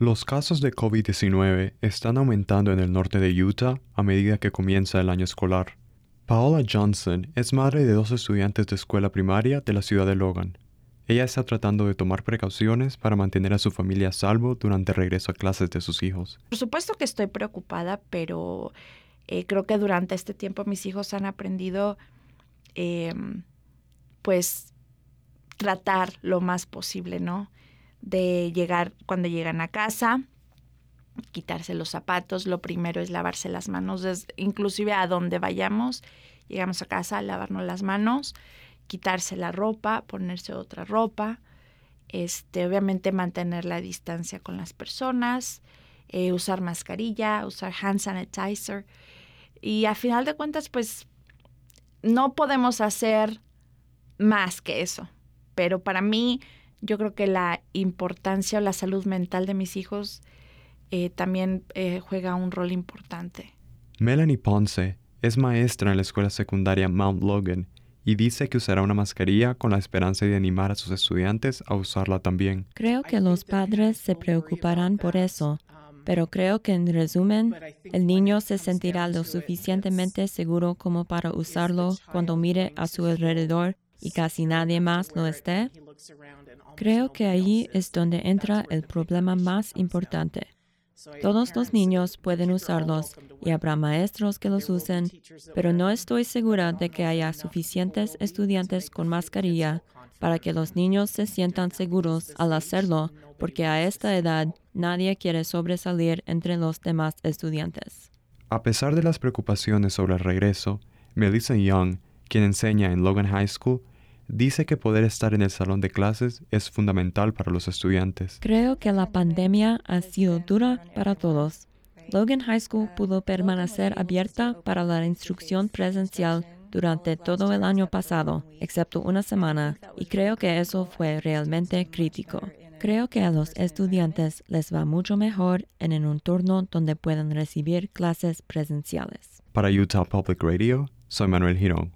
Los casos de COVID-19 están aumentando en el norte de Utah a medida que comienza el año escolar. Paola Johnson es madre de dos estudiantes de escuela primaria de la ciudad de Logan. Ella está tratando de tomar precauciones para mantener a su familia a salvo durante el regreso a clases de sus hijos. Por supuesto que estoy preocupada, pero eh, creo que durante este tiempo mis hijos han aprendido, em, pues, tratar lo más posible, ¿no? De llegar cuando llegan a casa, quitarse los zapatos, lo primero es lavarse las manos, inclusive a donde vayamos, llegamos a casa, lavarnos las manos quitarse la ropa, ponerse otra ropa, este, obviamente mantener la distancia con las personas, eh, usar mascarilla, usar hand sanitizer. Y a final de cuentas, pues no podemos hacer más que eso. Pero para mí, yo creo que la importancia o la salud mental de mis hijos eh, también eh, juega un rol importante. Melanie Ponce es maestra en la escuela secundaria Mount Logan y dice que usará una mascarilla con la esperanza de animar a sus estudiantes a usarla también. Creo que los padres se preocuparán por eso, pero creo que en resumen, el niño se sentirá lo suficientemente seguro como para usarlo cuando mire a su alrededor y casi nadie más lo esté. Creo que ahí es donde entra el problema más importante. Todos los niños pueden usarlos y habrá maestros que los usen, pero no estoy segura de que haya suficientes estudiantes con mascarilla para que los niños se sientan seguros al hacerlo, porque a esta edad nadie quiere sobresalir entre los demás estudiantes. A pesar de las preocupaciones sobre el regreso, Melissa Young, quien enseña en Logan High School, dice que poder estar en el salón de clases es fundamental para los estudiantes. Creo que la pandemia ha sido dura para todos. Logan High School pudo permanecer abierta para la instrucción presencial durante todo el año pasado, excepto una semana, y creo que eso fue realmente crítico. Creo que a los estudiantes les va mucho mejor en un entorno donde puedan recibir clases presenciales. Para Utah Public Radio, soy Manuel Girón.